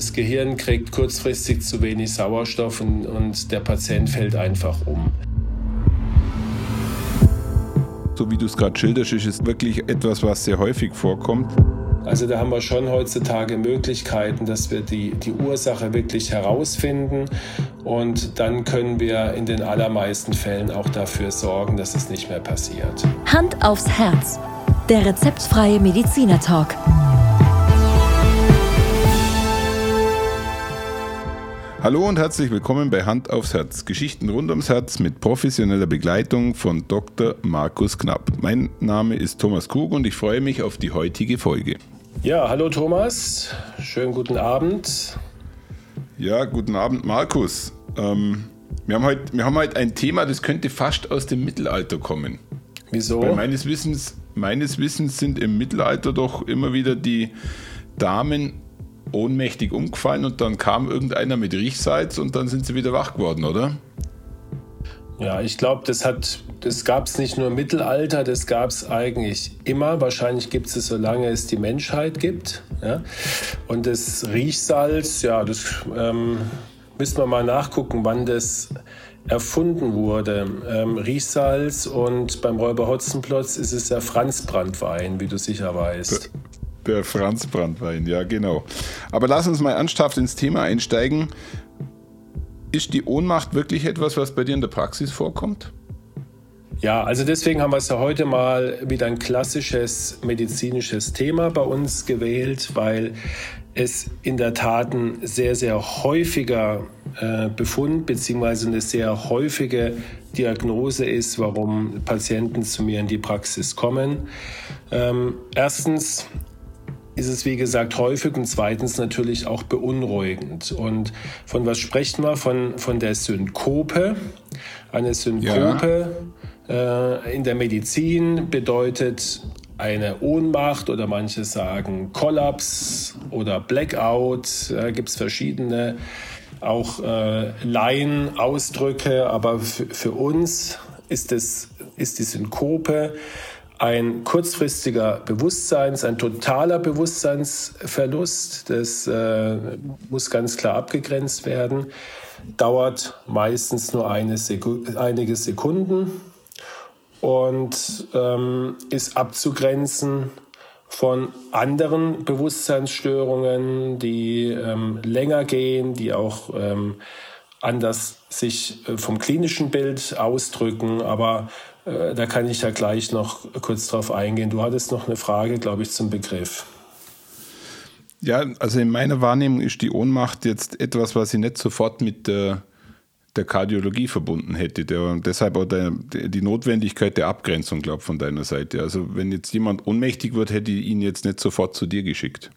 das Gehirn kriegt kurzfristig zu wenig Sauerstoff und, und der Patient fällt einfach um. So wie du es gerade schilderst, ist es wirklich etwas, was sehr häufig vorkommt. Also da haben wir schon heutzutage Möglichkeiten, dass wir die, die Ursache wirklich herausfinden und dann können wir in den allermeisten Fällen auch dafür sorgen, dass es nicht mehr passiert. Hand aufs Herz. Der rezeptfreie Mediziner Talk. Hallo und herzlich willkommen bei Hand aufs Herz. Geschichten rund ums Herz mit professioneller Begleitung von Dr. Markus Knapp. Mein Name ist Thomas Krug und ich freue mich auf die heutige Folge. Ja, hallo Thomas. Schönen guten Abend. Ja, guten Abend, Markus. Ähm, wir, haben heute, wir haben heute ein Thema, das könnte fast aus dem Mittelalter kommen. Wieso? Weil meines Wissens, meines Wissens sind im Mittelalter doch immer wieder die Damen ohnmächtig umgefallen und dann kam irgendeiner mit Riechsalz und dann sind sie wieder wach geworden, oder? Ja, ich glaube, das das gab es nicht nur im Mittelalter, das gab es eigentlich immer. Wahrscheinlich gibt es es, solange es die Menschheit gibt. Ja? Und das Riechsalz, ja, das ähm, müssen wir mal nachgucken, wann das erfunden wurde. Ähm, Riechsalz und beim Räuber Hotzenplotz ist es der Franzbrandwein, wie du sicher weißt. Der Franz Brandwein, ja genau. Aber lass uns mal ernsthaft ins Thema einsteigen. Ist die Ohnmacht wirklich etwas, was bei dir in der Praxis vorkommt? Ja, also deswegen haben wir es ja heute mal wieder ein klassisches medizinisches Thema bei uns gewählt, weil es in der Tat ein sehr, sehr häufiger äh, Befund bzw. eine sehr häufige Diagnose ist, warum Patienten zu mir in die Praxis kommen. Ähm, erstens ist es, wie gesagt, häufig und zweitens natürlich auch beunruhigend. Und von was sprechen wir? Von, von der Synkope. Eine Synkope ja. äh, in der Medizin bedeutet eine Ohnmacht oder manche sagen Kollaps oder Blackout. Da gibt es verschiedene auch äh, Laienausdrücke, aber für uns ist, es, ist die Synkope ein kurzfristiger Bewusstseins, ein totaler Bewusstseinsverlust, das äh, muss ganz klar abgegrenzt werden, dauert meistens nur eine Seku einige Sekunden und ähm, ist abzugrenzen von anderen Bewusstseinsstörungen, die ähm, länger gehen, die auch ähm, anders sich äh, vom klinischen Bild ausdrücken, aber da kann ich ja gleich noch kurz drauf eingehen. Du hattest noch eine Frage, glaube ich, zum Begriff. Ja, also in meiner Wahrnehmung ist die Ohnmacht jetzt etwas, was ich nicht sofort mit der, der Kardiologie verbunden hätte. Der, deshalb auch der, die Notwendigkeit der Abgrenzung, glaube ich, von deiner Seite. Also wenn jetzt jemand ohnmächtig wird, hätte ich ihn jetzt nicht sofort zu dir geschickt.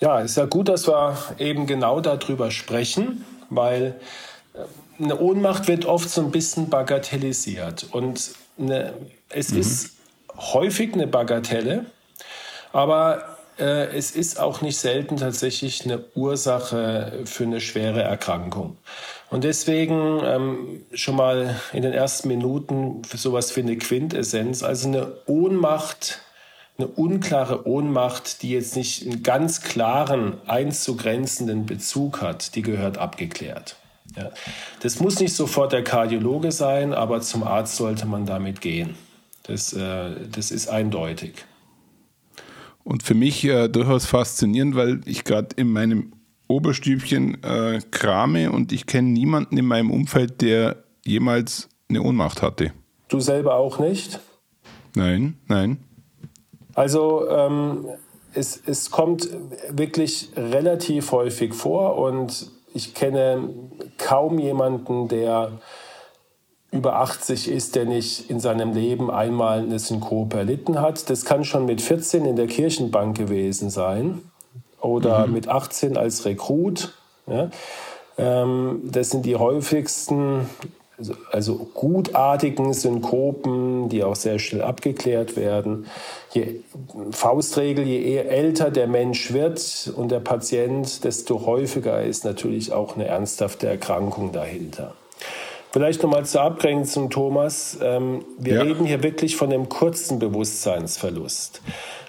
Ja, ist ja gut, dass wir eben genau darüber sprechen, weil eine Ohnmacht wird oft so ein bisschen bagatellisiert. Und eine, es mhm. ist häufig eine Bagatelle, aber äh, es ist auch nicht selten tatsächlich eine Ursache für eine schwere Erkrankung. Und deswegen ähm, schon mal in den ersten Minuten für sowas wie eine Quintessenz, also eine Ohnmacht, eine unklare Ohnmacht, die jetzt nicht einen ganz klaren, einzugrenzenden Bezug hat, die gehört abgeklärt. Ja. Das muss nicht sofort der Kardiologe sein, aber zum Arzt sollte man damit gehen. Das, äh, das ist eindeutig. Und für mich äh, durchaus faszinierend, weil ich gerade in meinem Oberstübchen äh, krame und ich kenne niemanden in meinem Umfeld, der jemals eine Ohnmacht hatte. Du selber auch nicht? Nein, nein. Also ähm, es, es kommt wirklich relativ häufig vor und ich kenne kaum jemanden, der über 80 ist, der nicht in seinem Leben einmal eine Synkope erlitten hat. Das kann schon mit 14 in der Kirchenbank gewesen sein oder mhm. mit 18 als Rekrut. Ja. Ähm, das sind die häufigsten also, also gutartigen Synkopen, die auch sehr schnell abgeklärt werden. Je, Faustregel, je älter der Mensch wird und der Patient, desto häufiger ist natürlich auch eine ernsthafte Erkrankung dahinter. Vielleicht nochmal zur Abgrenzung, Thomas. Ähm, wir ja. reden hier wirklich von einem kurzen Bewusstseinsverlust.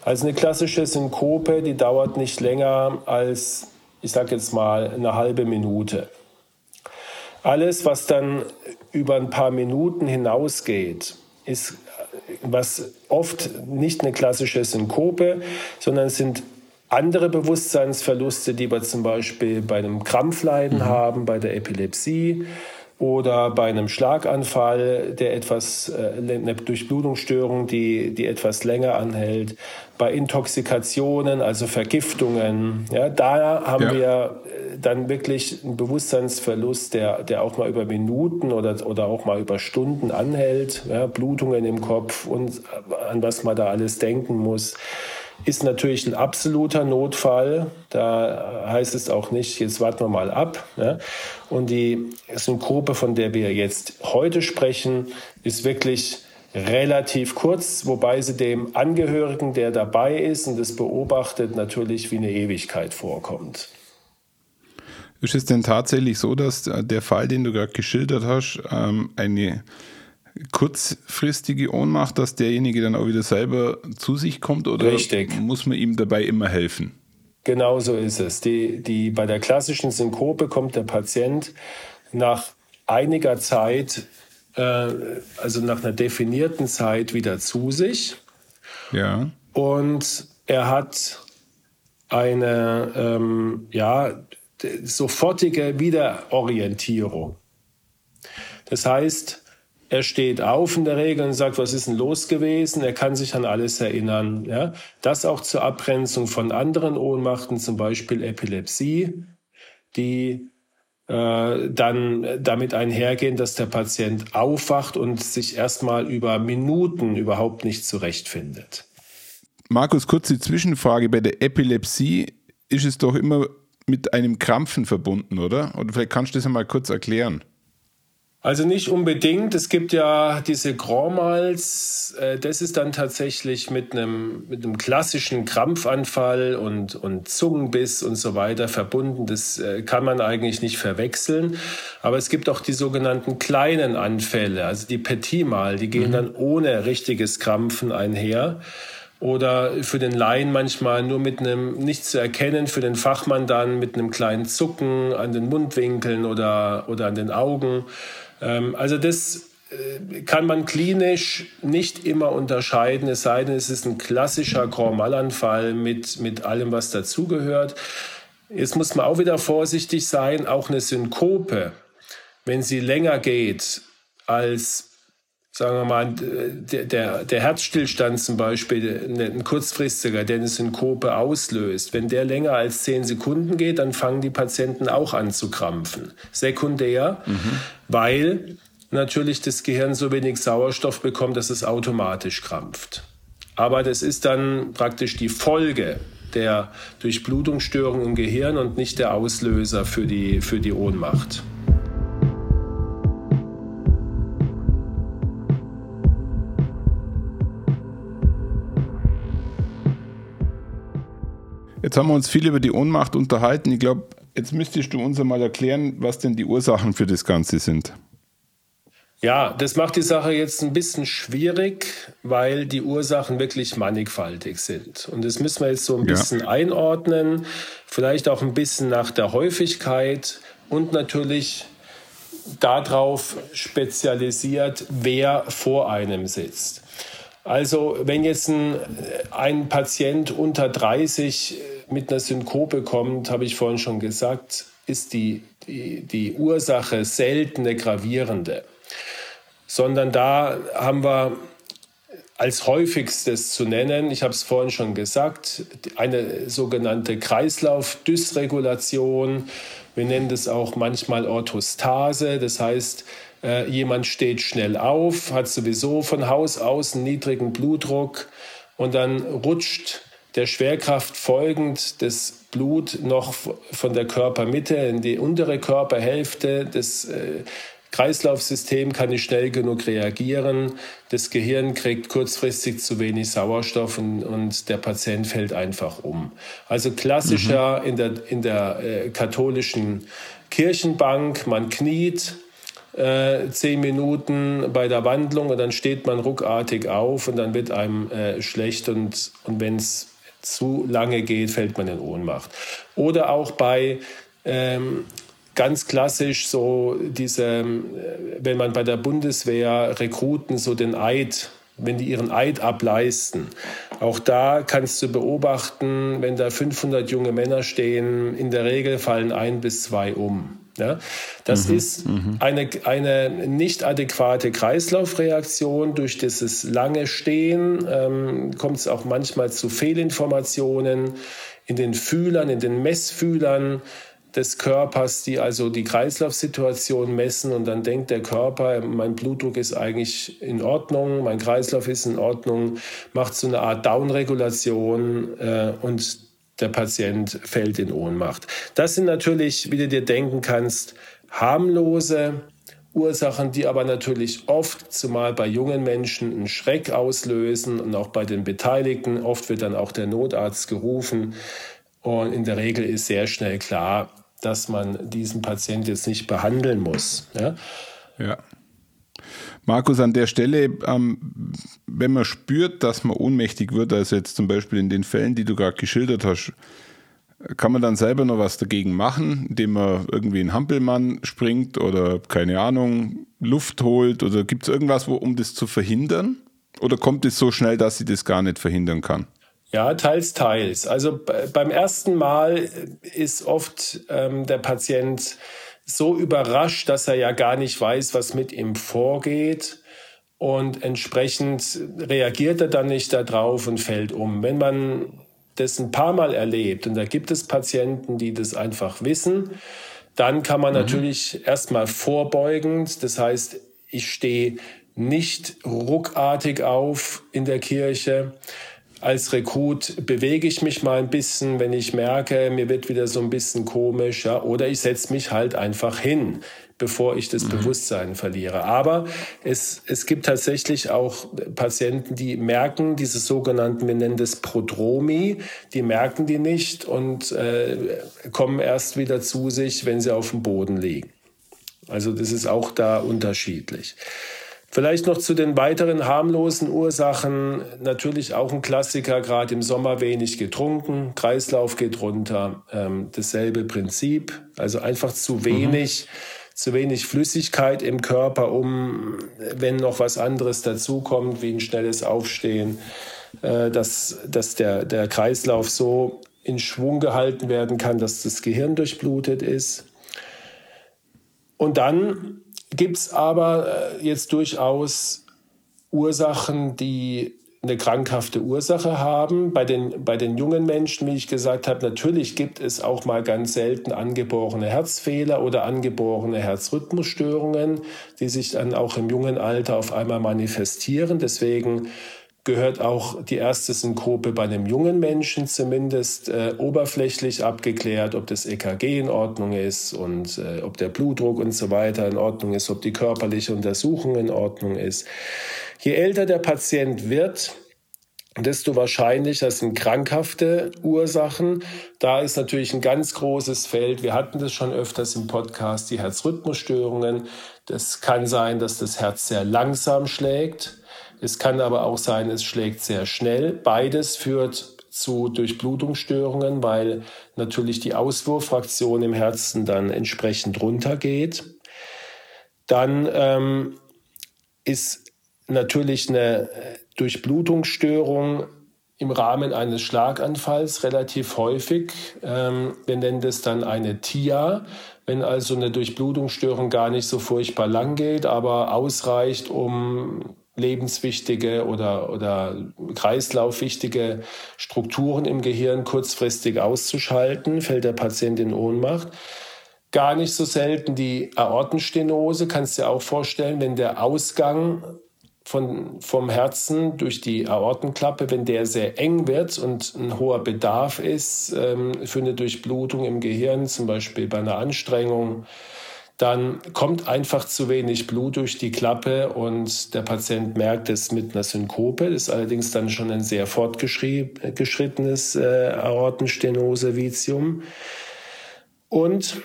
Also eine klassische Synkope, die dauert nicht länger als ich sage jetzt mal, eine halbe Minute. Alles, was dann über ein paar Minuten hinausgeht, ist was oft nicht eine klassische Synkope, sondern es sind andere Bewusstseinsverluste, die wir zum Beispiel bei einem Krampfleiden mhm. haben, bei der Epilepsie oder bei einem Schlaganfall, der etwas, äh, eine Durchblutungsstörung, die, die etwas länger anhält, bei Intoxikationen, also Vergiftungen. Ja, da haben ja. wir äh, dann wirklich einen Bewusstseinsverlust, der, der auch mal über Minuten oder, oder auch mal über Stunden anhält. Ja, Blutungen im Kopf und an was man da alles denken muss ist natürlich ein absoluter Notfall. Da heißt es auch nicht, jetzt warten wir mal ab. Ne? Und die Synkope, von der wir jetzt heute sprechen, ist wirklich relativ kurz, wobei sie dem Angehörigen, der dabei ist und das beobachtet, natürlich wie eine Ewigkeit vorkommt. Ist es denn tatsächlich so, dass der Fall, den du gerade geschildert hast, ähm, eine kurzfristige Ohnmacht, dass derjenige dann auch wieder selber zu sich kommt oder Richtig. muss man ihm dabei immer helfen? Genau so ist es. Die, die, bei der klassischen Synkope kommt der Patient nach einiger Zeit, äh, also nach einer definierten Zeit wieder zu sich. Ja. Und er hat eine ähm, ja, sofortige Wiederorientierung. Das heißt, er steht auf in der Regel und sagt, was ist denn los gewesen? Er kann sich an alles erinnern. Ja? Das auch zur Abgrenzung von anderen Ohnmachten, zum Beispiel Epilepsie, die äh, dann damit einhergehen, dass der Patient aufwacht und sich erstmal über Minuten überhaupt nicht zurechtfindet. Markus, kurze Zwischenfrage. Bei der Epilepsie ist es doch immer mit einem Krampfen verbunden, oder? Oder vielleicht kannst du das einmal kurz erklären. Also nicht unbedingt. Es gibt ja diese Grand Mals. Äh, das ist dann tatsächlich mit einem, mit einem klassischen Krampfanfall und, und Zungenbiss und so weiter verbunden. Das äh, kann man eigentlich nicht verwechseln. Aber es gibt auch die sogenannten kleinen Anfälle, also die Petit Mal. Die gehen mhm. dann ohne richtiges Krampfen einher oder für den Laien manchmal nur mit einem nicht zu erkennen, für den Fachmann dann mit einem kleinen Zucken an den Mundwinkeln oder, oder an den Augen. Ähm, also das äh, kann man klinisch nicht immer unterscheiden, es sei denn, es ist ein klassischer Grand Mal-Anfall mit, mit allem, was dazugehört. Jetzt muss man auch wieder vorsichtig sein, auch eine Synkope, wenn sie länger geht als, sagen wir mal, der, der, der Herzstillstand zum Beispiel, ein kurzfristiger, der eine Synkope auslöst, wenn der länger als zehn Sekunden geht, dann fangen die Patienten auch an zu krampfen. Sekundär. Mhm weil natürlich das Gehirn so wenig Sauerstoff bekommt, dass es automatisch krampft. Aber das ist dann praktisch die Folge der Durchblutungsstörung im Gehirn und nicht der Auslöser für die, für die Ohnmacht. Jetzt haben wir uns viel über die Ohnmacht unterhalten. Ich glaube, Jetzt müsstest du uns einmal erklären, was denn die Ursachen für das Ganze sind. Ja, das macht die Sache jetzt ein bisschen schwierig, weil die Ursachen wirklich mannigfaltig sind. Und das müssen wir jetzt so ein bisschen ja. einordnen, vielleicht auch ein bisschen nach der Häufigkeit und natürlich darauf spezialisiert, wer vor einem sitzt. Also wenn jetzt ein, ein Patient unter 30 mit einer Synkope kommt, habe ich vorhin schon gesagt, ist die, die, die Ursache selten eine gravierende, sondern da haben wir als häufigstes zu nennen, ich habe es vorhin schon gesagt, eine sogenannte Kreislaufdysregulation. Wir nennen das auch manchmal Orthostase, das heißt, äh, jemand steht schnell auf, hat sowieso von Haus aus einen niedrigen Blutdruck und dann rutscht der Schwerkraft folgend das Blut noch von der Körpermitte in die untere Körperhälfte. Das äh, Kreislaufsystem kann nicht schnell genug reagieren. Das Gehirn kriegt kurzfristig zu wenig Sauerstoff und, und der Patient fällt einfach um. Also klassischer mhm. in der, in der äh, katholischen Kirchenbank, man kniet, äh, zehn Minuten bei der Wandlung und dann steht man ruckartig auf und dann wird einem äh, schlecht und, und wenn es zu lange geht, fällt man in Ohnmacht. Oder auch bei ähm, ganz klassisch so diese, äh, wenn man bei der Bundeswehr Rekruten so den Eid wenn die ihren Eid ableisten. Auch da kannst du beobachten, wenn da 500 junge Männer stehen, in der Regel fallen ein bis zwei um. Ja, das mhm, ist mhm. eine, eine nicht adäquate Kreislaufreaktion. Durch dieses lange Stehen ähm, kommt es auch manchmal zu Fehlinformationen in den Fühlern, in den Messfühlern des Körpers, die also die Kreislaufsituation messen und dann denkt der Körper, mein Blutdruck ist eigentlich in Ordnung, mein Kreislauf ist in Ordnung, macht so eine Art Downregulation äh, und der Patient fällt in Ohnmacht. Das sind natürlich, wie du dir denken kannst, harmlose Ursachen, die aber natürlich oft, zumal bei jungen Menschen, einen Schreck auslösen und auch bei den Beteiligten. Oft wird dann auch der Notarzt gerufen. Und in der Regel ist sehr schnell klar, dass man diesen Patient jetzt nicht behandeln muss. Ja. ja. Markus, an der Stelle, ähm, wenn man spürt, dass man ohnmächtig wird, also jetzt zum Beispiel in den Fällen, die du gerade geschildert hast, kann man dann selber noch was dagegen machen, indem man irgendwie einen Hampelmann springt oder keine Ahnung, Luft holt oder gibt es irgendwas, wo, um das zu verhindern? Oder kommt es so schnell, dass sie das gar nicht verhindern kann? Ja, teils, teils. Also beim ersten Mal ist oft ähm, der Patient so überrascht, dass er ja gar nicht weiß, was mit ihm vorgeht. Und entsprechend reagiert er dann nicht darauf und fällt um. Wenn man das ein paar Mal erlebt, und da gibt es Patienten, die das einfach wissen, dann kann man mhm. natürlich erstmal vorbeugend, das heißt, ich stehe nicht ruckartig auf in der Kirche, als Rekrut bewege ich mich mal ein bisschen, wenn ich merke, mir wird wieder so ein bisschen komisch, ja, oder ich setze mich halt einfach hin, bevor ich das mhm. Bewusstsein verliere. Aber es, es gibt tatsächlich auch Patienten, die merken diese sogenannten, wir nennen das Prodromi, die merken die nicht und äh, kommen erst wieder zu sich, wenn sie auf dem Boden liegen. Also das ist auch da unterschiedlich. Vielleicht noch zu den weiteren harmlosen Ursachen. Natürlich auch ein Klassiker, gerade im Sommer wenig getrunken, Kreislauf geht runter. Ähm, dasselbe Prinzip, also einfach zu mhm. wenig. Mhm. Zu wenig Flüssigkeit im Körper, um, wenn noch was anderes dazukommt, wie ein schnelles Aufstehen, äh, dass, dass der, der Kreislauf so in Schwung gehalten werden kann, dass das Gehirn durchblutet ist. Und dann gibt es aber äh, jetzt durchaus Ursachen, die eine krankhafte Ursache haben. Bei den, bei den jungen Menschen, wie ich gesagt habe, natürlich gibt es auch mal ganz selten angeborene Herzfehler oder angeborene Herzrhythmusstörungen, die sich dann auch im jungen Alter auf einmal manifestieren. Deswegen gehört auch die erste Synkope bei einem jungen Menschen zumindest äh, oberflächlich abgeklärt, ob das EKG in Ordnung ist und äh, ob der Blutdruck und so weiter in Ordnung ist, ob die körperliche Untersuchung in Ordnung ist. Je älter der Patient wird, desto wahrscheinlicher sind krankhafte Ursachen. Da ist natürlich ein ganz großes Feld. Wir hatten das schon öfters im Podcast, die Herzrhythmusstörungen. Das kann sein, dass das Herz sehr langsam schlägt es kann aber auch sein, es schlägt sehr schnell. Beides führt zu Durchblutungsstörungen, weil natürlich die Auswurffraktion im Herzen dann entsprechend runtergeht. Dann ähm, ist natürlich eine Durchblutungsstörung im Rahmen eines Schlaganfalls relativ häufig. Ähm, wir nennen das dann eine TIA, wenn also eine Durchblutungsstörung gar nicht so furchtbar lang geht, aber ausreicht, um lebenswichtige oder, oder kreislaufwichtige Strukturen im Gehirn kurzfristig auszuschalten, fällt der Patient in Ohnmacht. Gar nicht so selten die Aortenstenose, kannst du dir auch vorstellen, wenn der Ausgang von, vom Herzen durch die Aortenklappe, wenn der sehr eng wird und ein hoher Bedarf ist ähm, für eine Durchblutung im Gehirn, zum Beispiel bei einer Anstrengung, dann kommt einfach zu wenig Blut durch die Klappe und der Patient merkt es mit einer Synkope. Das ist allerdings dann schon ein sehr fortgeschrittenes äh, Aortenstenose-Vitium. Und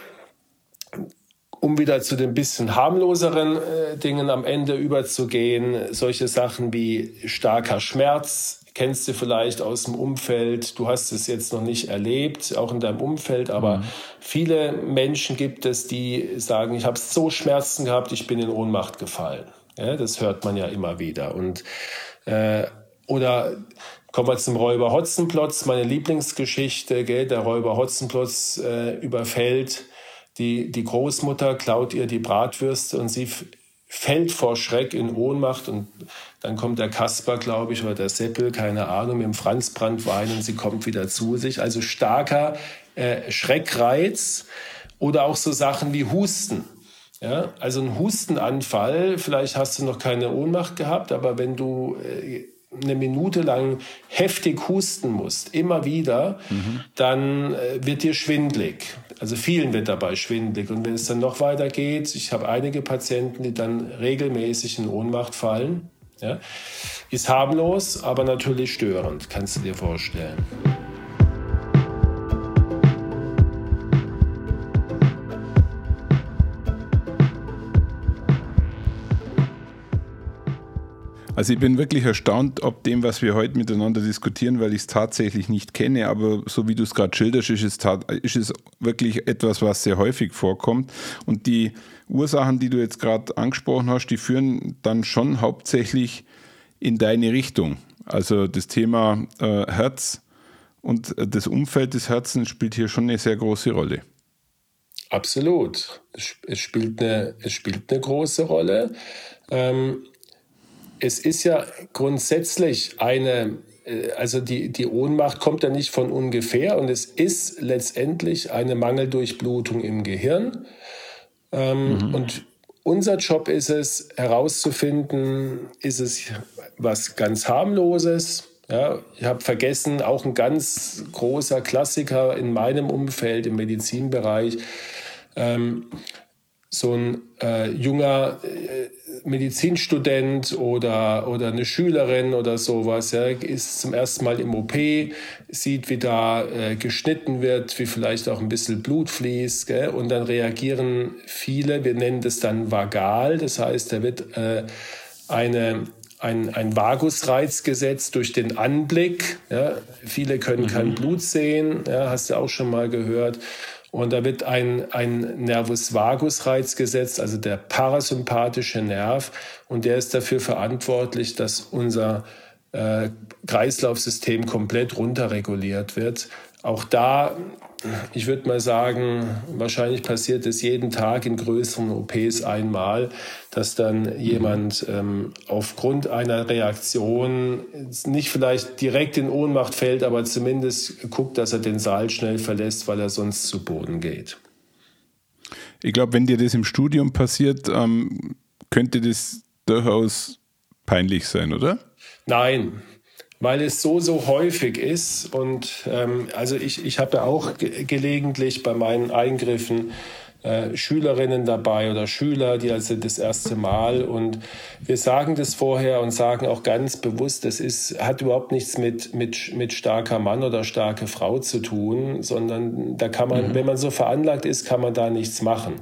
um wieder zu den bisschen harmloseren äh, Dingen am Ende überzugehen, solche Sachen wie starker Schmerz, kennst du vielleicht aus dem Umfeld, du hast es jetzt noch nicht erlebt, auch in deinem Umfeld, aber mhm. viele Menschen gibt es, die sagen, ich habe so Schmerzen gehabt, ich bin in Ohnmacht gefallen. Ja, das hört man ja immer wieder. Und äh, oder kommen wir zum Räuber Hotzenplotz, meine Lieblingsgeschichte. Gell? Der Räuber Hotzenplotz äh, überfällt die, die Großmutter, klaut ihr die Bratwürste und sie fällt vor Schreck in Ohnmacht und dann kommt der Kasper, glaube ich, oder der Seppel, keine Ahnung, mit dem Franzbrandwein und sie kommt wieder zu sich. Also starker äh, Schreckreiz oder auch so Sachen wie Husten. Ja, also ein Hustenanfall, vielleicht hast du noch keine Ohnmacht gehabt, aber wenn du äh, eine Minute lang heftig husten musst, immer wieder, mhm. dann äh, wird dir schwindlig. Also vielen wird dabei schwindlig. Und wenn es dann noch weiter geht, ich habe einige Patienten, die dann regelmäßig in Ohnmacht fallen. Ja, ist harmlos, aber natürlich störend, kannst du dir vorstellen. Also ich bin wirklich erstaunt, ob dem, was wir heute miteinander diskutieren, weil ich es tatsächlich nicht kenne, aber so wie du es gerade schilderst, ist es, ist es wirklich etwas, was sehr häufig vorkommt. Und die Ursachen, die du jetzt gerade angesprochen hast, die führen dann schon hauptsächlich in deine Richtung. Also das Thema äh, Herz und das Umfeld des Herzens spielt hier schon eine sehr große Rolle. Absolut. Es spielt eine, es spielt eine große Rolle. Ähm, es ist ja grundsätzlich eine, äh, also die, die Ohnmacht kommt ja nicht von ungefähr und es ist letztendlich eine Mangeldurchblutung im Gehirn. Ähm, mhm. Und unser Job ist es, herauszufinden, ist es was ganz harmloses. Ja, ich habe vergessen, auch ein ganz großer Klassiker in meinem Umfeld, im Medizinbereich. Ähm, so ein äh, junger äh, Medizinstudent oder, oder eine Schülerin oder sowas ja, ist zum ersten Mal im OP, sieht, wie da äh, geschnitten wird, wie vielleicht auch ein bisschen Blut fließt. Gell? Und dann reagieren viele, wir nennen das dann vagal, das heißt, da wird äh, eine, ein, ein Vagusreiz gesetzt durch den Anblick. Ja? Viele können mhm. kein Blut sehen, ja, hast du auch schon mal gehört. Und da wird ein, ein Nervus vagus Reiz gesetzt, also der parasympathische Nerv. Und der ist dafür verantwortlich, dass unser äh, Kreislaufsystem komplett runterreguliert wird. Auch da ich würde mal sagen, wahrscheinlich passiert es jeden Tag in größeren OPs einmal, dass dann jemand ähm, aufgrund einer Reaktion nicht vielleicht direkt in Ohnmacht fällt, aber zumindest guckt, dass er den Saal schnell verlässt, weil er sonst zu Boden geht. Ich glaube, wenn dir das im Studium passiert, ähm, könnte das durchaus peinlich sein, oder? Nein, weil es so, so häufig ist. Und ähm, also ich, ich habe ja auch ge gelegentlich bei meinen Eingriffen äh, Schülerinnen dabei oder Schüler, die also das erste Mal und wir sagen das vorher und sagen auch ganz bewusst, das ist, hat überhaupt nichts mit, mit, mit starker Mann oder starke Frau zu tun, sondern da kann man, mhm. wenn man so veranlagt ist, kann man da nichts machen.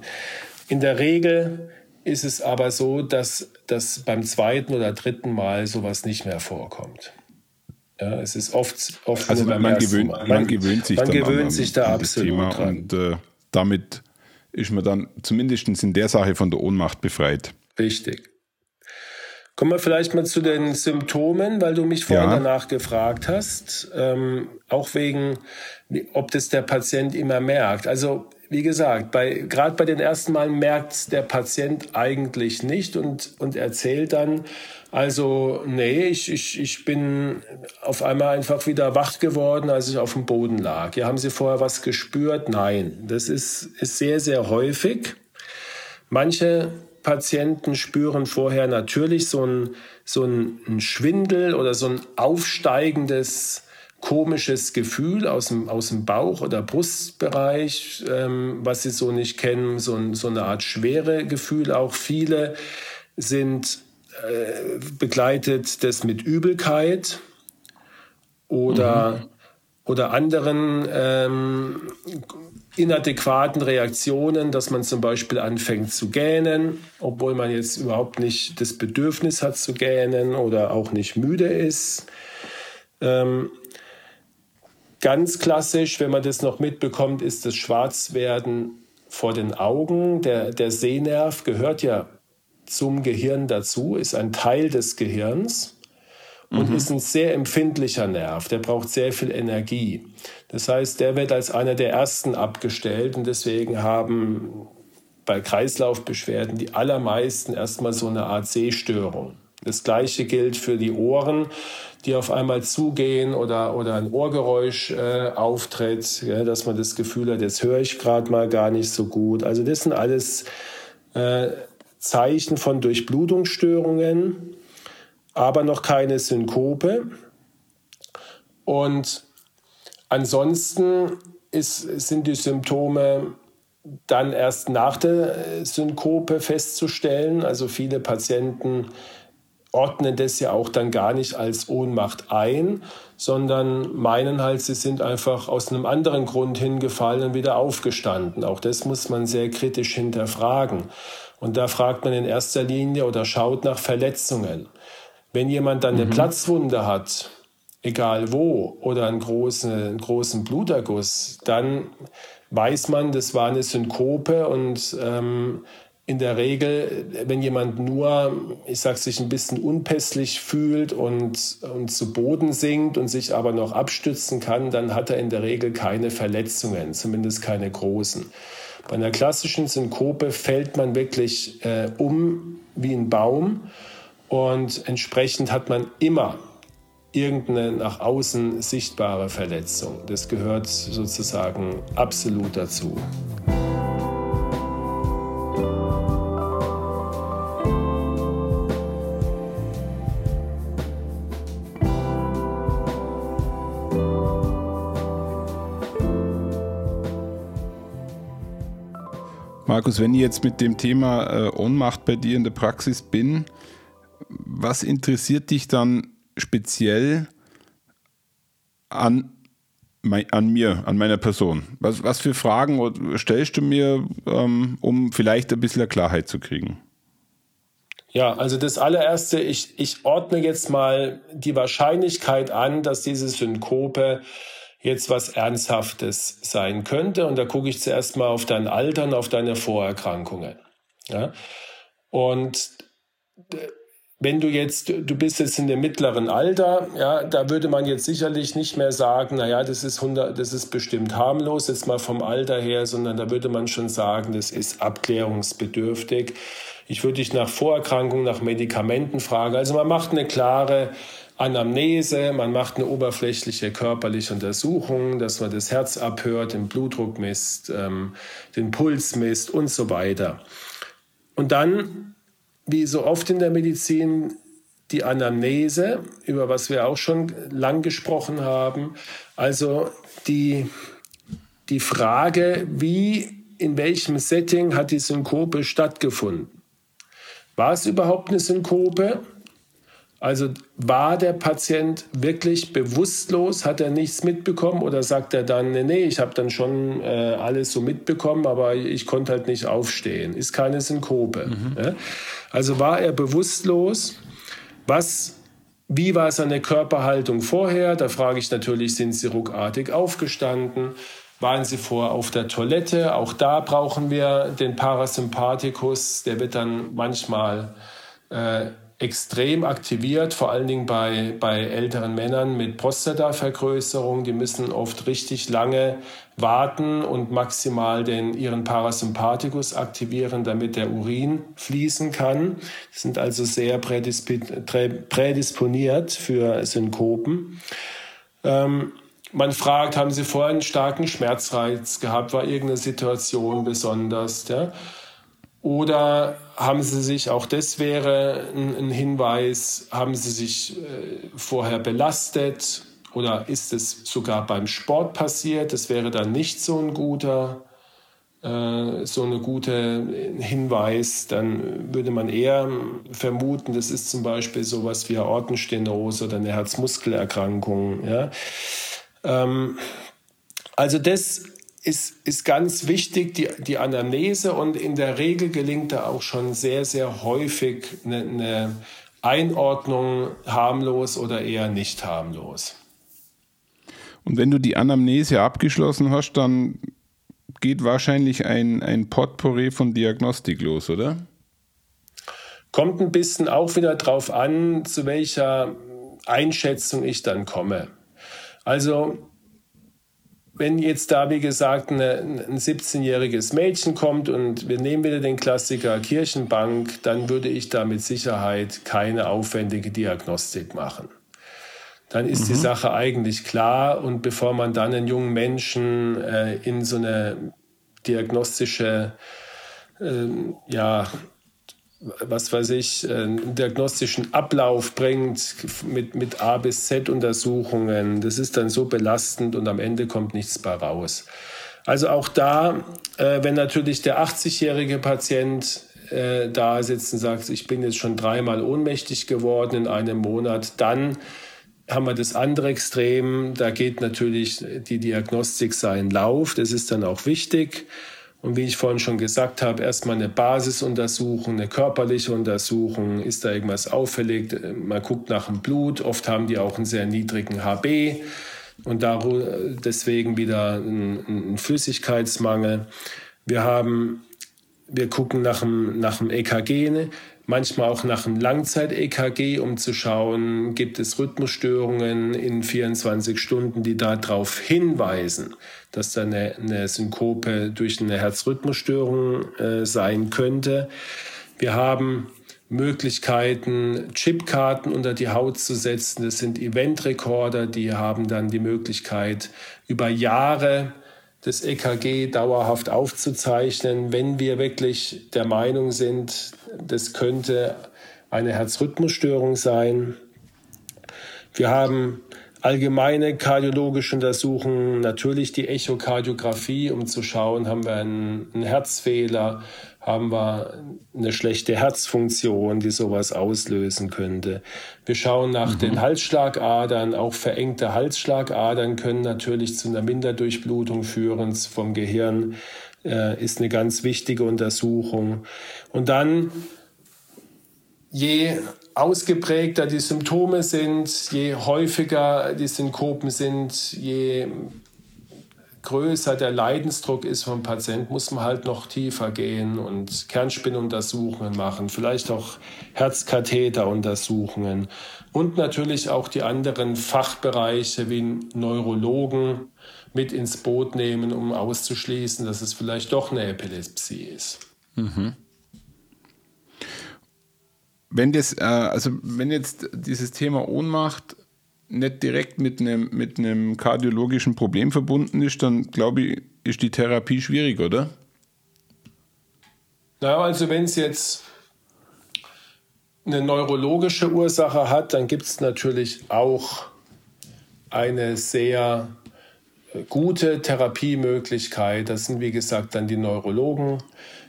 In der Regel ist es aber so, dass, dass beim zweiten oder dritten Mal sowas nicht mehr vorkommt. Ja, es ist oft, oft also man, gewöhnt, man, man, gewöhnt sich, man gewöhnt an, sich da absolut Thema dran. Und äh, damit ist man dann zumindest in der Sache von der Ohnmacht befreit. Richtig. Kommen wir vielleicht mal zu den Symptomen, weil du mich vorhin ja. danach gefragt hast, ähm, auch wegen, ob das der Patient immer merkt. Also wie gesagt, bei, gerade bei den ersten Malen merkt der Patient eigentlich nicht und, und erzählt dann, also nee, ich, ich, ich bin auf einmal einfach wieder wach geworden, als ich auf dem Boden lag. Ja, haben Sie vorher was gespürt? Nein, das ist, ist sehr, sehr häufig. Manche Patienten spüren vorher natürlich so ein, so ein Schwindel oder so ein aufsteigendes komisches Gefühl aus dem, aus dem Bauch- oder Brustbereich, ähm, was sie so nicht kennen, so, ein, so eine Art schwere Gefühl. Auch viele sind äh, begleitet das mit Übelkeit oder, mhm. oder anderen ähm, inadäquaten Reaktionen, dass man zum Beispiel anfängt zu gähnen, obwohl man jetzt überhaupt nicht das Bedürfnis hat zu gähnen oder auch nicht müde ist. Ähm, ganz klassisch, wenn man das noch mitbekommt, ist das Schwarzwerden vor den Augen. Der, der Sehnerv gehört ja zum Gehirn dazu, ist ein Teil des Gehirns und mhm. ist ein sehr empfindlicher Nerv. Der braucht sehr viel Energie. Das heißt, der wird als einer der ersten abgestellt und deswegen haben bei Kreislaufbeschwerden die allermeisten erstmal so eine Art Sehstörung. Das gleiche gilt für die Ohren, die auf einmal zugehen oder, oder ein Ohrgeräusch äh, auftritt, ja, dass man das Gefühl hat, jetzt höre ich gerade mal gar nicht so gut. Also das sind alles äh, Zeichen von Durchblutungsstörungen, aber noch keine Synkope. Und ansonsten ist, sind die Symptome dann erst nach der Synkope festzustellen. Also viele Patienten ordnen das ja auch dann gar nicht als Ohnmacht ein, sondern meinen halt, sie sind einfach aus einem anderen Grund hingefallen und wieder aufgestanden. Auch das muss man sehr kritisch hinterfragen. Und da fragt man in erster Linie oder schaut nach Verletzungen. Wenn jemand dann eine mhm. Platzwunde hat, egal wo, oder einen großen, einen großen Bluterguss, dann weiß man, das war eine Synkope und ähm, in der Regel, wenn jemand nur, ich sag, sich ein bisschen unpässlich fühlt und, und zu Boden sinkt und sich aber noch abstützen kann, dann hat er in der Regel keine Verletzungen, zumindest keine großen. Bei einer klassischen Synkope fällt man wirklich äh, um wie ein Baum und entsprechend hat man immer irgendeine nach außen sichtbare Verletzung. Das gehört sozusagen absolut dazu. Markus, wenn ich jetzt mit dem Thema äh, Ohnmacht bei dir in der Praxis bin, was interessiert dich dann speziell an, an mir, an meiner Person? Was, was für Fragen stellst du mir, ähm, um vielleicht ein bisschen Klarheit zu kriegen? Ja, also das allererste, ich, ich ordne jetzt mal die Wahrscheinlichkeit an, dass diese Synkope jetzt was Ernsthaftes sein könnte. Und da gucke ich zuerst mal auf dein Alter und auf deine Vorerkrankungen. Ja? Und wenn du jetzt, du bist jetzt in dem mittleren Alter, ja, da würde man jetzt sicherlich nicht mehr sagen, naja, das ist 100, das ist bestimmt harmlos, jetzt mal vom Alter her, sondern da würde man schon sagen, das ist abklärungsbedürftig. Ich würde dich nach Vorerkrankungen, nach Medikamenten fragen. Also man macht eine klare Anamnese, man macht eine oberflächliche körperliche Untersuchung, dass man das Herz abhört, den Blutdruck misst, ähm, den Puls misst und so weiter. Und dann, wie so oft in der Medizin, die Anamnese, über was wir auch schon lang gesprochen haben. Also die, die Frage, wie, in welchem Setting hat die Synkope stattgefunden? War es überhaupt eine Synkope? Also war der Patient wirklich bewusstlos? Hat er nichts mitbekommen oder sagt er dann, nee, nee ich habe dann schon äh, alles so mitbekommen, aber ich konnte halt nicht aufstehen? Ist keine Synkope. Mhm. Ja? Also war er bewusstlos? Was, wie war seine Körperhaltung vorher? Da frage ich natürlich, sind Sie ruckartig aufgestanden? Waren Sie vorher auf der Toilette? Auch da brauchen wir den Parasympathikus. Der wird dann manchmal äh, extrem aktiviert, vor allen Dingen bei, bei älteren Männern mit Prostatavergrößerung. Die müssen oft richtig lange warten und maximal den, ihren Parasympathikus aktivieren, damit der Urin fließen kann. Die sind also sehr prädisponiert für Synkopen. Ähm, man fragt, haben Sie vorher einen starken Schmerzreiz gehabt? War irgendeine Situation besonders? Ja? Oder haben Sie sich, auch das wäre ein, ein Hinweis, haben Sie sich äh, vorher belastet oder ist es sogar beim Sport passiert? Das wäre dann nicht so ein guter, äh, so eine gute Hinweis. Dann würde man eher vermuten, das ist zum Beispiel sowas wie Aortenstenose oder eine Herzmuskelerkrankung. Ja? Ähm, also das ist, ist ganz wichtig, die, die Anamnese. Und in der Regel gelingt da auch schon sehr, sehr häufig eine, eine Einordnung harmlos oder eher nicht harmlos. Und wenn du die Anamnese abgeschlossen hast, dann geht wahrscheinlich ein, ein Potpourri von Diagnostik los, oder? Kommt ein bisschen auch wieder drauf an, zu welcher Einschätzung ich dann komme. Also wenn jetzt da, wie gesagt, eine, ein 17-jähriges Mädchen kommt und wir nehmen wieder den Klassiker Kirchenbank, dann würde ich da mit Sicherheit keine aufwendige Diagnostik machen. Dann ist mhm. die Sache eigentlich klar und bevor man dann einen jungen Menschen äh, in so eine diagnostische äh, ja, was weiß ich, einen diagnostischen Ablauf bringt mit, mit A bis Z Untersuchungen. Das ist dann so belastend und am Ende kommt nichts bei raus. Also auch da, äh, wenn natürlich der 80-jährige Patient äh, da sitzt und sagt, ich bin jetzt schon dreimal ohnmächtig geworden in einem Monat, dann haben wir das andere Extrem. Da geht natürlich die Diagnostik seinen Lauf. Das ist dann auch wichtig. Und wie ich vorhin schon gesagt habe, erstmal eine Basisuntersuchung, eine körperliche Untersuchung. Ist da irgendwas auffällig? Man guckt nach dem Blut. Oft haben die auch einen sehr niedrigen HB und deswegen wieder einen Flüssigkeitsmangel. Wir haben, wir gucken nach dem, nach dem EKG manchmal auch nach einem Langzeit-EKG, um zu schauen, gibt es Rhythmusstörungen in 24 Stunden, die darauf hinweisen, dass da eine, eine Synkope durch eine Herzrhythmusstörung äh, sein könnte. Wir haben Möglichkeiten, Chipkarten unter die Haut zu setzen. Das sind Eventrekorder, die haben dann die Möglichkeit, über Jahre das EKG dauerhaft aufzuzeichnen, wenn wir wirklich der Meinung sind, das könnte eine Herzrhythmusstörung sein. Wir haben allgemeine kardiologische Untersuchungen, natürlich die Echokardiographie, um zu schauen, haben wir einen, einen Herzfehler, haben wir eine schlechte Herzfunktion, die sowas auslösen könnte. Wir schauen nach mhm. den Halsschlagadern. Auch verengte Halsschlagadern können natürlich zu einer Minderdurchblutung führen vom Gehirn. Äh, ist eine ganz wichtige Untersuchung. Und dann, je ausgeprägter die Symptome sind, je häufiger die Synkopen sind, je größer der Leidensdruck ist vom Patient, muss man halt noch tiefer gehen und Kernspinnuntersuchungen machen, vielleicht auch Herzkatheteruntersuchungen und natürlich auch die anderen Fachbereiche wie Neurologen mit ins Boot nehmen, um auszuschließen, dass es vielleicht doch eine Epilepsie ist. Mhm. Wenn das, äh, also wenn jetzt dieses Thema Ohnmacht nicht direkt mit einem, mit einem kardiologischen Problem verbunden ist, dann glaube ich, ist die Therapie schwierig, oder? Na, also wenn es jetzt eine neurologische Ursache hat, dann gibt es natürlich auch eine sehr gute Therapiemöglichkeit. Das sind, wie gesagt, dann die Neurologen.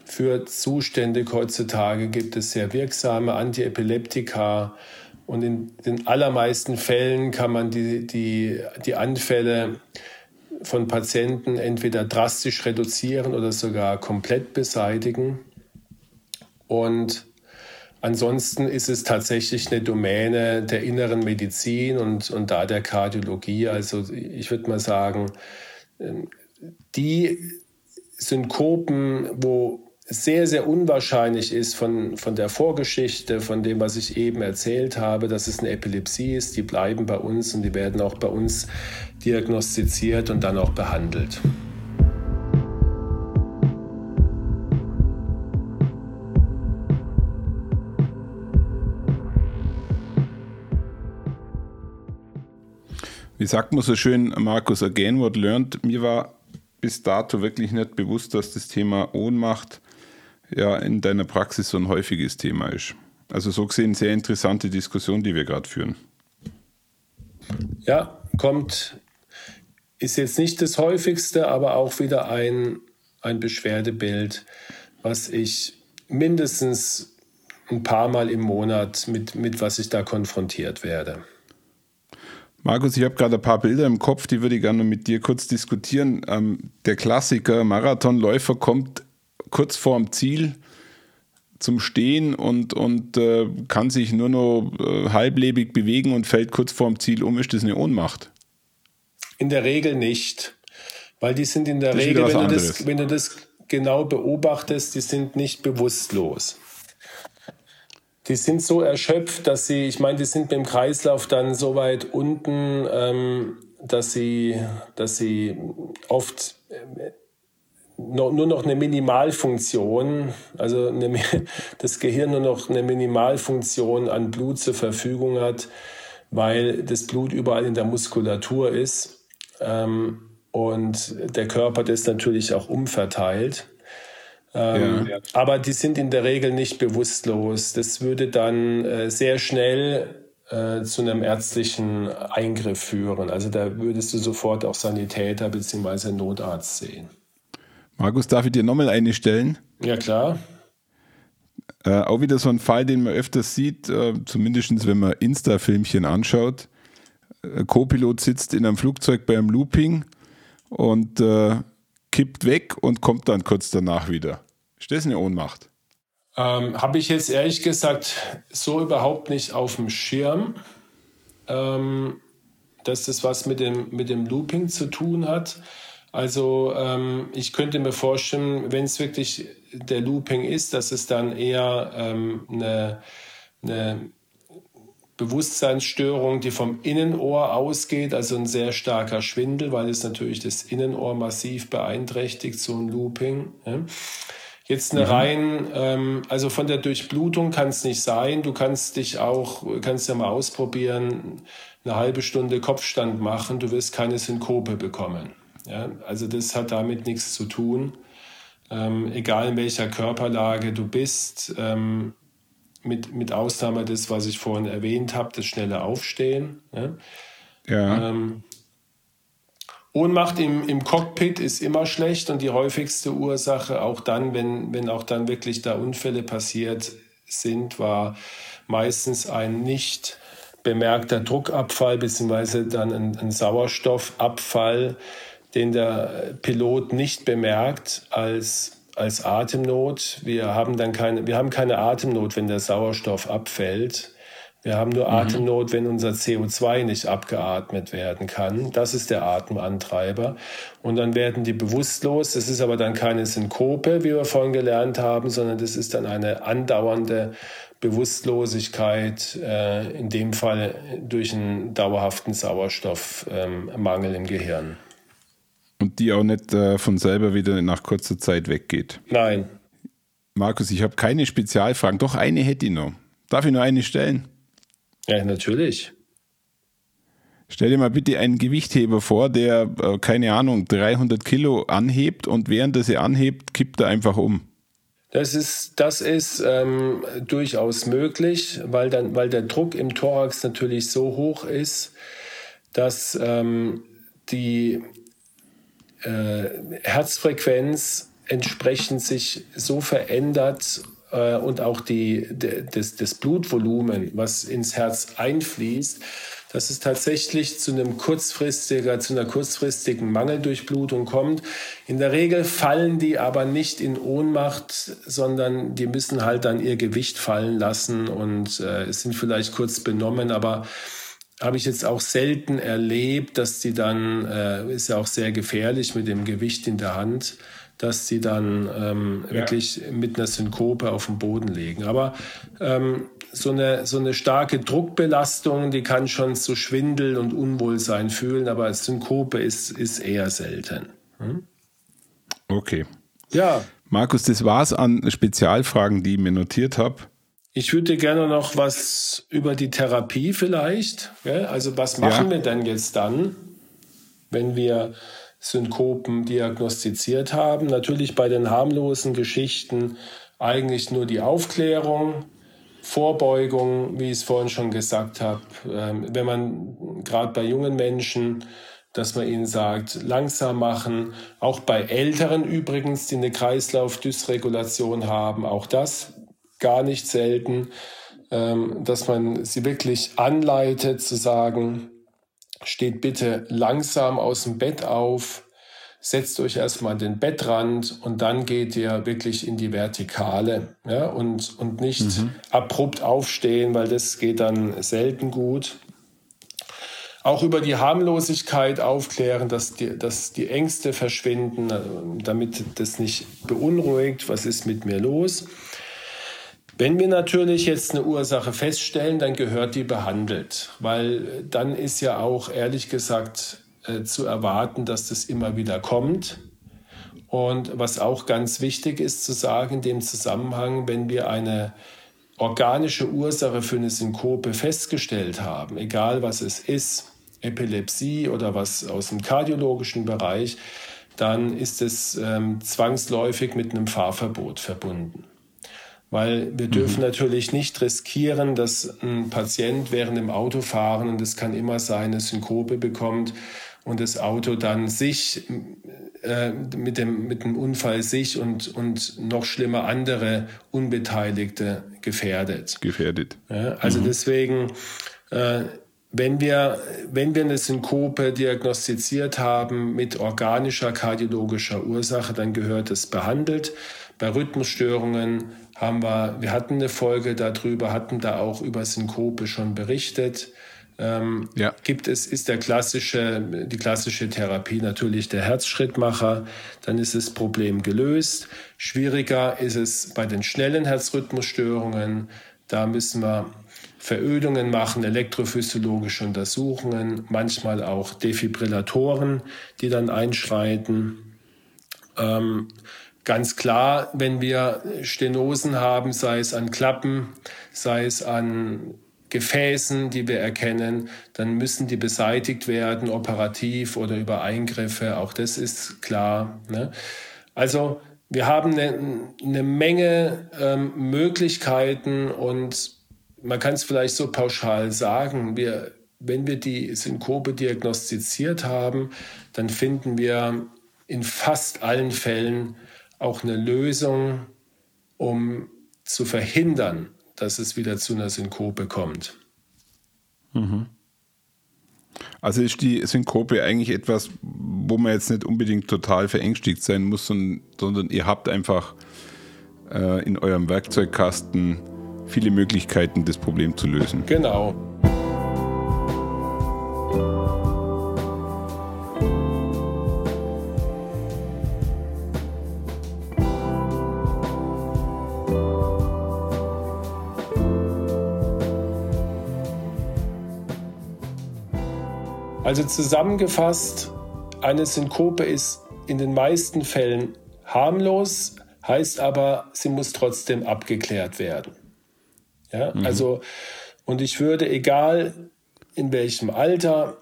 Für Zustände heutzutage gibt es sehr wirksame Antiepileptika und in den allermeisten Fällen kann man die, die, die Anfälle von Patienten entweder drastisch reduzieren oder sogar komplett beseitigen. Und ansonsten ist es tatsächlich eine Domäne der inneren Medizin und, und da der Kardiologie. Also ich würde mal sagen, ähm, die Synkopen, wo sehr, sehr unwahrscheinlich ist von, von der Vorgeschichte, von dem, was ich eben erzählt habe, dass es eine Epilepsie ist. Die bleiben bei uns und die werden auch bei uns diagnostiziert und dann auch behandelt. Wie sagt man so schön, Markus, again what learned? Mir war bis dato wirklich nicht bewusst, dass das Thema Ohnmacht ja in deiner Praxis so ein häufiges Thema ist. Also so gesehen sehr interessante Diskussion, die wir gerade führen. Ja, kommt, ist jetzt nicht das häufigste, aber auch wieder ein, ein Beschwerdebild, was ich mindestens ein paar Mal im Monat mit, mit was ich da konfrontiert werde. Markus, ich habe gerade ein paar Bilder im Kopf, die würde ich gerne mit dir kurz diskutieren. Ähm, der Klassiker Marathonläufer kommt kurz vorm Ziel zum Stehen und, und äh, kann sich nur noch äh, halblebig bewegen und fällt kurz vorm Ziel um. Ist das eine Ohnmacht? In der Regel nicht. Weil die sind in der das Regel, wenn du, das, wenn du das genau beobachtest, die sind nicht bewusstlos. Die sind so erschöpft, dass sie, ich meine, die sind mit dem Kreislauf dann so weit unten, ähm, dass sie, dass sie oft äh, nur noch eine Minimalfunktion, also eine, das Gehirn nur noch eine Minimalfunktion an Blut zur Verfügung hat, weil das Blut überall in der Muskulatur ist ähm, und der Körper das natürlich auch umverteilt. Ähm, ja. Aber die sind in der Regel nicht bewusstlos. Das würde dann äh, sehr schnell äh, zu einem ärztlichen Eingriff führen. Also da würdest du sofort auch Sanitäter bzw. Notarzt sehen. Markus, darf ich dir nochmal eine stellen? Ja, klar. Äh, auch wieder so ein Fall, den man öfters sieht, äh, zumindest wenn man Insta-Filmchen anschaut. Äh, Co-Pilot sitzt in einem Flugzeug beim Looping und äh, kippt weg und kommt dann kurz danach wieder. Ist das eine Ohnmacht? Ähm, Habe ich jetzt ehrlich gesagt so überhaupt nicht auf dem Schirm, ähm, dass das was mit dem, mit dem Looping zu tun hat. Also ähm, ich könnte mir vorstellen, wenn es wirklich der Looping ist, dass es dann eher ähm, eine, eine Bewusstseinsstörung, die vom Innenohr ausgeht, also ein sehr starker Schwindel, weil es natürlich das Innenohr massiv beeinträchtigt, so ein Looping. Ja. Jetzt eine mhm. rein, ähm, also von der Durchblutung kann es nicht sein. Du kannst dich auch, kannst ja mal ausprobieren, eine halbe Stunde Kopfstand machen, du wirst keine Synkope bekommen. Ja, also das hat damit nichts zu tun. Ähm, egal in welcher Körperlage du bist, ähm, mit, mit Ausnahme des, was ich vorhin erwähnt habe, das schnelle Aufstehen. Ja. ja. Ähm, Ohnmacht im, im Cockpit ist immer schlecht und die häufigste Ursache, auch dann, wenn, wenn auch dann wirklich da Unfälle passiert sind, war meistens ein nicht bemerkter Druckabfall beziehungsweise dann ein, ein Sauerstoffabfall den der Pilot nicht bemerkt als, als Atemnot. Wir haben dann keine, wir haben keine Atemnot, wenn der Sauerstoff abfällt. Wir haben nur mhm. Atemnot, wenn unser CO2 nicht abgeatmet werden kann. Das ist der Atemantreiber. Und dann werden die bewusstlos. Das ist aber dann keine Synkope, wie wir vorhin gelernt haben, sondern das ist dann eine andauernde Bewusstlosigkeit, äh, in dem Fall durch einen dauerhaften Sauerstoffmangel ähm, im Gehirn. Und die auch nicht äh, von selber wieder nach kurzer Zeit weggeht. Nein. Markus, ich habe keine Spezialfragen. Doch eine hätte ich noch. Darf ich nur eine stellen? Ja, natürlich. Stell dir mal bitte einen Gewichtheber vor, der, äh, keine Ahnung, 300 Kilo anhebt und während er sie anhebt, kippt er einfach um. Das ist, das ist ähm, durchaus möglich, weil, dann, weil der Druck im Thorax natürlich so hoch ist, dass ähm, die äh, Herzfrequenz entsprechend sich so verändert äh, und auch die, de, das, das Blutvolumen, was ins Herz einfließt, dass es tatsächlich zu einem kurzfristiger, zu einer kurzfristigen Mangeldurchblutung kommt. In der Regel fallen die aber nicht in Ohnmacht, sondern die müssen halt dann ihr Gewicht fallen lassen und äh, sind vielleicht kurz benommen, aber habe ich jetzt auch selten erlebt, dass die dann, äh, ist ja auch sehr gefährlich mit dem Gewicht in der Hand, dass die dann ähm, ja. wirklich mit einer Synkope auf den Boden legen. Aber ähm, so, eine, so eine starke Druckbelastung, die kann schon zu Schwindel und Unwohlsein fühlen, aber Synkope ist, ist eher selten. Hm? Okay. Ja. Markus, das war's an Spezialfragen, die ich mir notiert habe. Ich würde gerne noch was über die Therapie vielleicht. Also was machen ja. wir denn jetzt dann, wenn wir Synkopen diagnostiziert haben? Natürlich bei den harmlosen Geschichten eigentlich nur die Aufklärung, Vorbeugung, wie ich es vorhin schon gesagt habe. Ähm, wenn man gerade bei jungen Menschen dass man ihnen sagt, langsam machen. Auch bei Älteren übrigens, die eine Kreislaufdysregulation haben, auch das gar nicht selten, ähm, dass man sie wirklich anleitet zu sagen, steht bitte langsam aus dem Bett auf, setzt euch erstmal an den Bettrand und dann geht ihr wirklich in die Vertikale ja, und, und nicht mhm. abrupt aufstehen, weil das geht dann selten gut. auch über die Harmlosigkeit aufklären, dass die, dass die Ängste verschwinden, äh, damit das nicht beunruhigt, was ist mit mir los. Wenn wir natürlich jetzt eine Ursache feststellen, dann gehört die behandelt, weil dann ist ja auch ehrlich gesagt äh, zu erwarten, dass das immer wieder kommt. Und was auch ganz wichtig ist zu sagen in dem Zusammenhang, wenn wir eine organische Ursache für eine Synkope festgestellt haben, egal was es ist, Epilepsie oder was aus dem kardiologischen Bereich, dann ist es ähm, zwangsläufig mit einem Fahrverbot verbunden. Weil wir dürfen mhm. natürlich nicht riskieren, dass ein Patient während dem Autofahren, und es kann immer sein, eine Synkope bekommt und das Auto dann sich äh, mit, dem, mit dem Unfall sich und, und noch schlimmer andere Unbeteiligte gefährdet. Gefährdet. Ja, also mhm. deswegen äh, wenn wir, wenn wir eine Synkope diagnostiziert haben mit organischer kardiologischer Ursache, dann gehört es behandelt. Bei Rhythmusstörungen haben wir, wir hatten eine Folge darüber, hatten da auch über Synkope schon berichtet. Ähm, ja. Gibt es, ist der klassische, die klassische Therapie natürlich der Herzschrittmacher, dann ist das Problem gelöst. Schwieriger ist es bei den schnellen Herzrhythmusstörungen. Da müssen wir Verödungen machen, elektrophysiologische Untersuchungen, manchmal auch Defibrillatoren, die dann einschreiten. Ähm, ganz klar, wenn wir Stenosen haben, sei es an Klappen, sei es an Gefäßen, die wir erkennen, dann müssen die beseitigt werden, operativ oder über Eingriffe. Auch das ist klar. Ne? Also wir haben eine, eine Menge ähm, Möglichkeiten und man kann es vielleicht so pauschal sagen, wir, wenn wir die Synkope diagnostiziert haben, dann finden wir in fast allen Fällen auch eine Lösung, um zu verhindern, dass es wieder zu einer Synkope kommt. Mhm. Also ist die Synkope eigentlich etwas, wo man jetzt nicht unbedingt total verängstigt sein muss, sondern ihr habt einfach äh, in eurem Werkzeugkasten viele Möglichkeiten, das Problem zu lösen. Genau. Also zusammengefasst, eine Synkope ist in den meisten Fällen harmlos, heißt aber, sie muss trotzdem abgeklärt werden. Ja, mhm. also, und ich würde, egal in welchem Alter,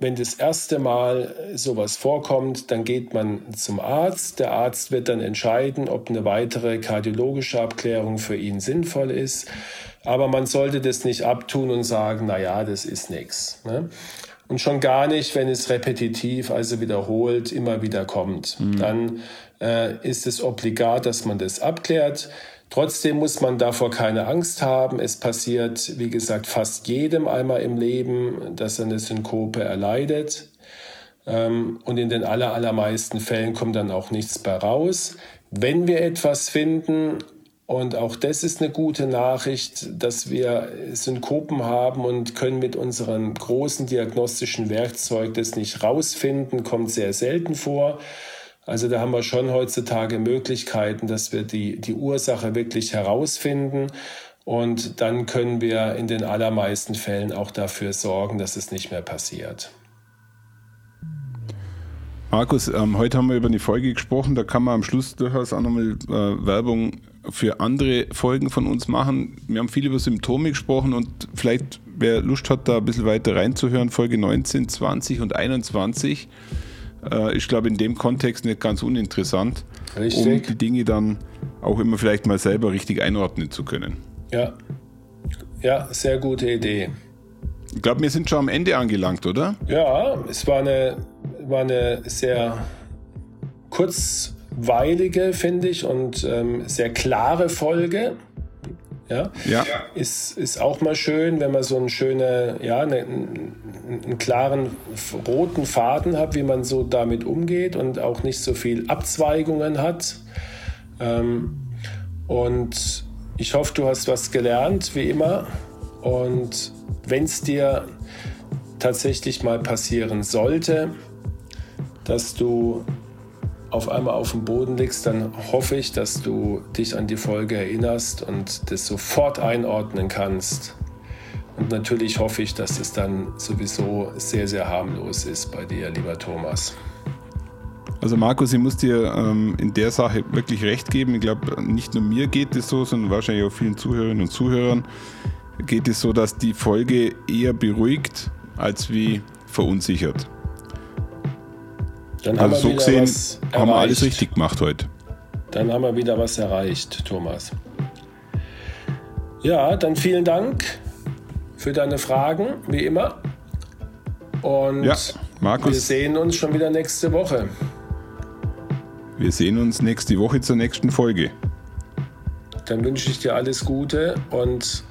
wenn das erste Mal sowas vorkommt, dann geht man zum Arzt. Der Arzt wird dann entscheiden, ob eine weitere kardiologische Abklärung für ihn sinnvoll ist. Aber man sollte das nicht abtun und sagen, na ja, das ist nichts. Ne? Und schon gar nicht, wenn es repetitiv, also wiederholt, immer wieder kommt. Mhm. Dann äh, ist es obligat, dass man das abklärt. Trotzdem muss man davor keine Angst haben. Es passiert, wie gesagt, fast jedem einmal im Leben, dass er eine Synkope erleidet. Ähm, und in den allermeisten Fällen kommt dann auch nichts bei raus. Wenn wir etwas finden, und auch das ist eine gute Nachricht, dass wir Synkopen haben und können mit unserem großen diagnostischen Werkzeug das nicht rausfinden, kommt sehr selten vor. Also da haben wir schon heutzutage Möglichkeiten, dass wir die, die Ursache wirklich herausfinden. Und dann können wir in den allermeisten Fällen auch dafür sorgen, dass es nicht mehr passiert. Markus, ähm, heute haben wir über eine Folge gesprochen, da kann man am Schluss durchaus auch nochmal äh, Werbung für andere Folgen von uns machen. Wir haben viel über Symptome gesprochen und vielleicht, wer Lust hat, da ein bisschen weiter reinzuhören, Folge 19, 20 und 21 äh, ich glaube, in dem Kontext nicht ganz uninteressant, richtig. um die Dinge dann auch immer vielleicht mal selber richtig einordnen zu können. Ja, ja, sehr gute Idee. Ich glaube, wir sind schon am Ende angelangt, oder? Ja, es war eine, war eine sehr kurzweilige, finde ich, und ähm, sehr klare Folge. Ja? ja. Ist, ist auch mal schön, wenn man so einen schönen, ja, eine, einen klaren roten Faden hat, wie man so damit umgeht und auch nicht so viel Abzweigungen hat. Ähm, und ich hoffe, du hast was gelernt, wie immer. Und wenn es dir tatsächlich mal passieren sollte, dass du auf einmal auf dem Boden liegst, dann hoffe ich, dass du dich an die Folge erinnerst und das sofort einordnen kannst. Und natürlich hoffe ich, dass es dann sowieso sehr, sehr harmlos ist bei dir, lieber Thomas. Also Markus, ich muss dir ähm, in der Sache wirklich recht geben. Ich glaube, nicht nur mir geht es so, sondern wahrscheinlich auch vielen Zuhörerinnen und Zuhörern geht es so, dass die Folge eher beruhigt als wie verunsichert. Dann also so gesehen haben wir alles richtig gemacht heute. Dann haben wir wieder was erreicht, Thomas. Ja, dann vielen Dank für deine Fragen, wie immer. Und ja, Markus, wir sehen uns schon wieder nächste Woche. Wir sehen uns nächste Woche zur nächsten Folge. Dann wünsche ich dir alles Gute und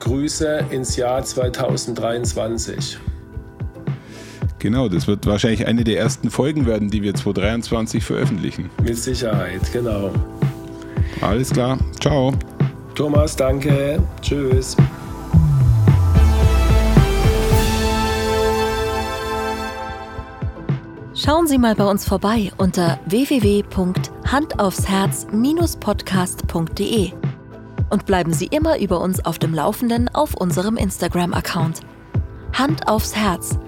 Grüße ins Jahr 2023. Genau, das wird wahrscheinlich eine der ersten Folgen werden, die wir 2023 veröffentlichen. Mit Sicherheit, genau. Alles klar. Ciao. Thomas, danke. Tschüss. Schauen Sie mal bei uns vorbei unter www.handaufsherz-podcast.de und bleiben Sie immer über uns auf dem Laufenden auf unserem Instagram-Account. Hand aufs Herz –